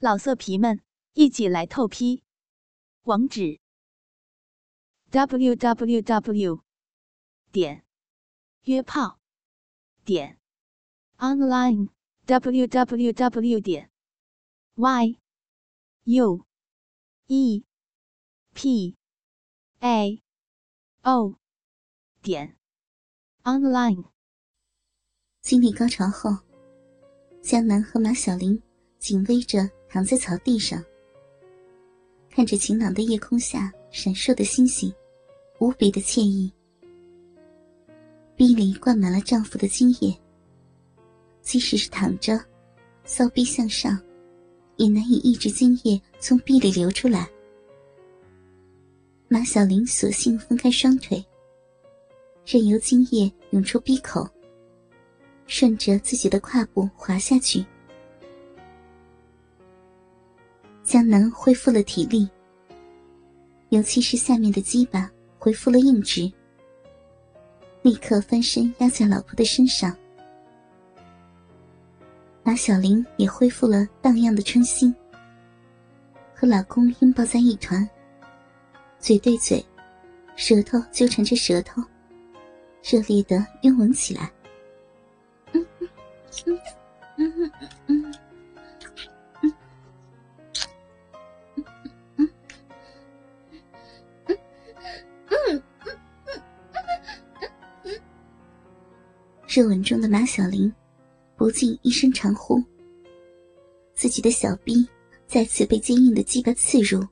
老色皮们，一起来透批！网址：w w w 点约炮点 online w w w 点 y u e p a o 点 online。经历高潮后，江南和马小玲紧偎着。躺在草地上，看着晴朗的夜空下闪烁的星星，无比的惬意。逼里灌满了丈夫的精液，即使是躺着，骚逼向上，也难以抑制精液从逼里流出来。马小玲索性分开双腿，任由精液涌出逼口，顺着自己的胯部滑下去。江南恢复了体力，尤其是下面的鸡巴恢复了硬直，立刻翻身压在老婆的身上。马小玲也恢复了荡漾的春心，和老公拥抱在一团，嘴对嘴，舌头纠缠着舌头，热烈的拥吻起来。嗯嗯嗯嗯嗯嗯。热吻中的马小玲，不禁一声长呼。自己的小臂再次被坚硬的鸡巴刺入。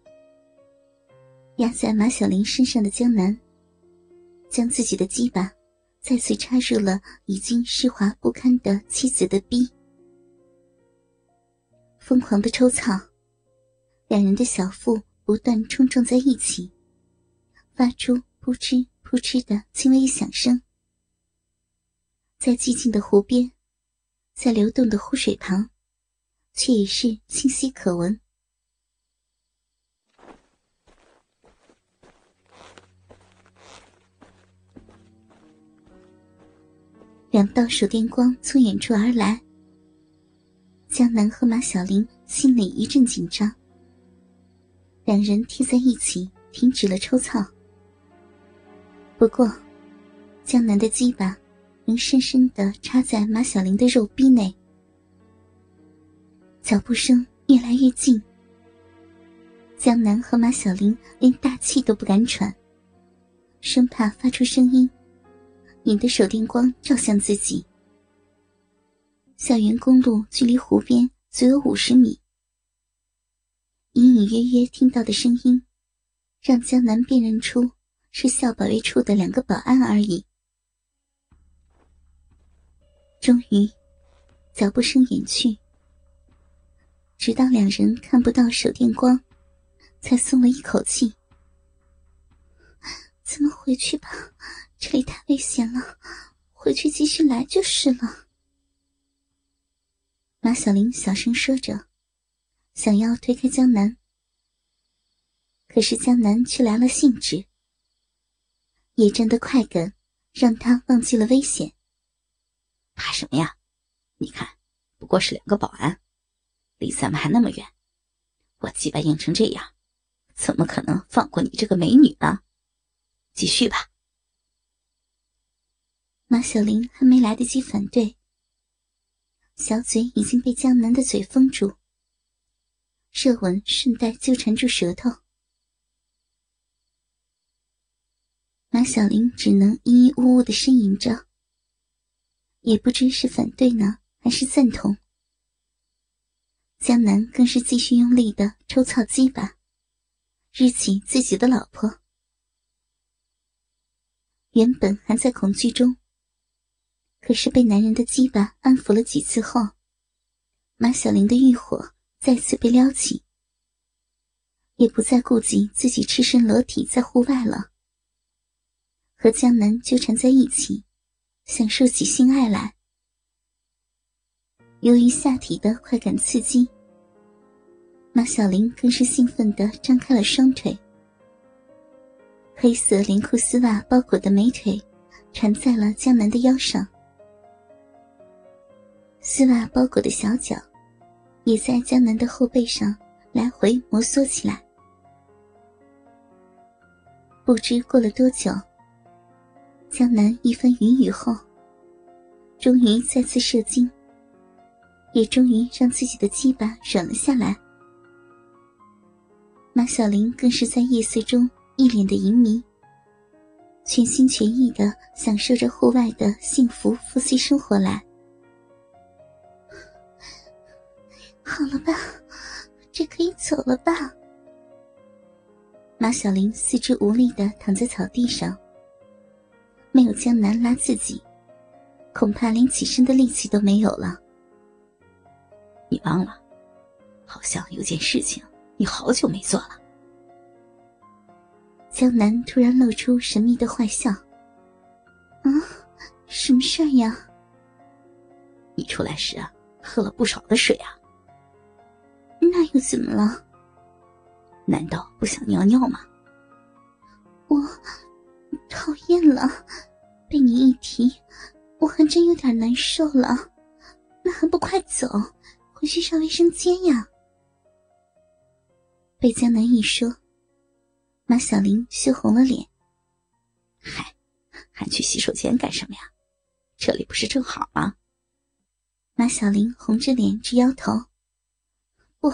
压在马小玲身上的江南，将自己的鸡巴再次插入了已经湿滑不堪的妻子的逼，疯狂的抽操，两人的小腹不断冲撞在一起，发出扑哧扑哧的轻微响声。在寂静的湖边，在流动的湖水旁，却已是清晰可闻。两道手电光从远处而来，江南和马小玲心里一阵紧张。两人贴在一起，停止了抽操。不过，江南的鸡巴。能深深的插在马小玲的肉壁内，脚步声越来越近。江南和马小玲连大气都不敢喘，生怕发出声音，引得手电光照向自己。校园公路距离湖边足有五十米，隐隐约约听到的声音，让江南辨认出是校保卫处的两个保安而已。终于，脚步声远去，直到两人看不到手电光，才松了一口气。咱们回去吧，这里太危险了，回去继续来就是了。马小玲小声说着，想要推开江南，可是江南却来了兴致，野战的快感让他忘记了危险。怕什么呀？你看，不过是两个保安，离咱们还那么远。我鸡巴硬成这样，怎么可能放过你这个美女呢？继续吧。马小玲还没来得及反对，小嘴已经被江南的嘴封住，热吻顺带纠缠住舌头。马小玲只能咿咿呜呜的呻吟着。也不知是反对呢，还是赞同。江南更是继续用力的抽草鸡巴，日起自己的老婆。原本还在恐惧中，可是被男人的鸡巴安抚了几次后，马小玲的欲火再次被撩起，也不再顾及自己赤身裸体在户外了，和江南纠缠在一起。享受起性爱来。由于下体的快感刺激，马小玲更是兴奋的张开了双腿。黑色连裤丝袜包裹的美腿缠在了江南的腰上，丝袜包裹的小脚也在江南的后背上来回摩挲起来。不知过了多久，江南一番云雨后，终于再次射精，也终于让自己的鸡巴软了下来。马小玲更是在夜色中一脸的淫迷，全心全意的享受着户外的幸福夫妻生活来。好了吧，这可以走了吧？马小玲四肢无力的躺在草地上，没有江南拉自己，恐怕连起身的力气都没有了。你忘了，好像有件事情你好久没做了。江南突然露出神秘的坏笑。啊，什么事儿呀？你出来时啊，喝了不少的水啊。那又怎么了？难道不想尿尿吗？我讨厌了，被你一提，我还真有点难受了。那还不快走，回去上卫生间呀！被江南一说，马小玲羞红了脸。嗨，还去洗手间干什么呀？这里不是正好吗？马小玲红着脸直摇头。不，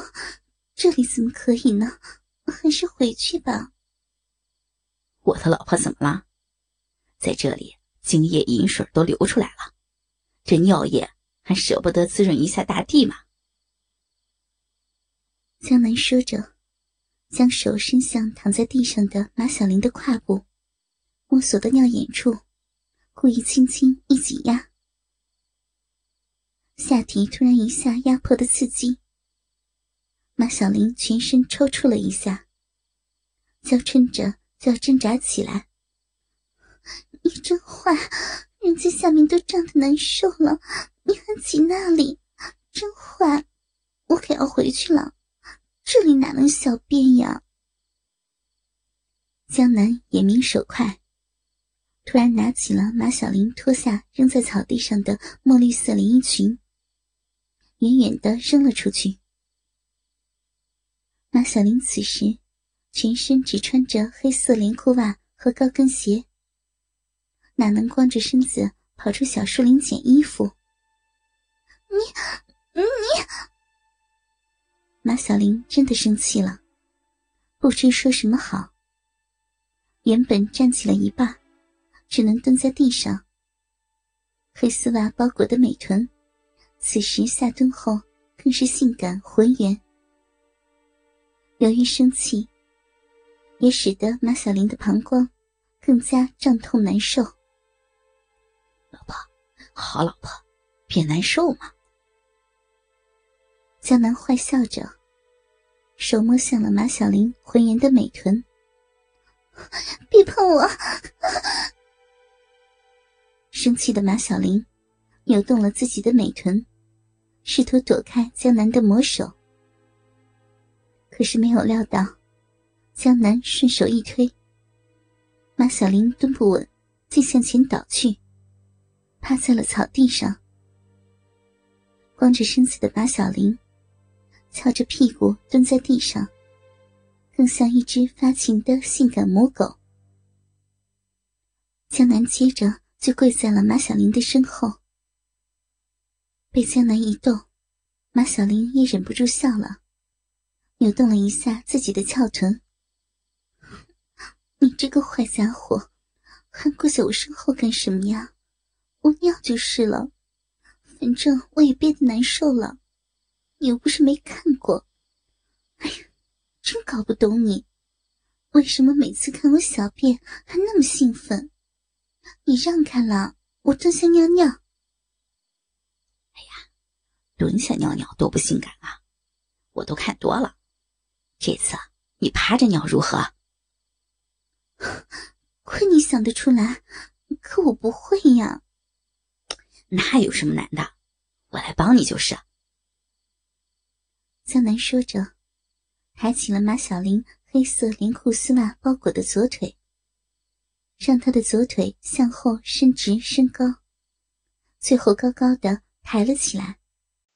这里怎么可以呢？还是回去吧。我的老婆怎么了？在这里，精液饮水都流出来了，这尿液还舍不得滋润一下大地吗？江南说着，将手伸向躺在地上的马小玲的胯部，摸索到尿眼处，故意轻轻一挤压，下体突然一下压迫的刺激。马小玲全身抽搐了一下，娇嗔着就要挣扎起来。你真坏，人家下面都胀得难受了，你还挤那里，真坏！我可要回去了，这里哪能小便呀？江南眼明手快，突然拿起了马小玲脱下扔在草地上的墨绿色连衣裙，远远的扔了出去。马小玲此时全身只穿着黑色连裤袜和高跟鞋，哪能光着身子跑出小树林捡衣服？你你！马小玲真的生气了，不知说什么好。原本站起了一半，只能蹲在地上。黑丝袜包裹的美臀，此时下蹲后更是性感浑圆。由于生气，也使得马小玲的膀胱更加胀痛难受。老婆，好老婆，别难受嘛。江南坏笑着，手摸向了马小玲浑圆的美臀。别碰我！生气的马小玲扭动了自己的美臀，试图躲开江南的魔手。可是没有料到，江南顺手一推，马小玲蹲不稳，竟向前倒去，趴在了草地上。光着身子的马小玲，翘着屁股蹲在地上，更像一只发情的性感母狗。江南接着就跪在了马小玲的身后，被江南一动，马小玲也忍不住笑了。扭动了一下自己的翘臀，这个坏家伙，还跪在我身后干什么呀？我尿就是了，反正我也憋得难受了，你又不是没看过。哎呀，真搞不懂你，为什么每次看我小便还那么兴奋？你让开了，我蹲下尿尿。哎呀，蹲下尿尿多不性感啊，我都看多了。这次你趴着尿如何？亏你想得出来，可我不会呀。那有什么难的？我来帮你就是。江南说着，抬起了马小玲黑色连裤丝袜包裹的左腿，让她的左腿向后伸直升高，最后高高的抬了起来。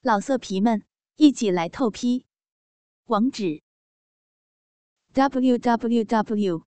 老色皮们。一起来透批。网址：w w w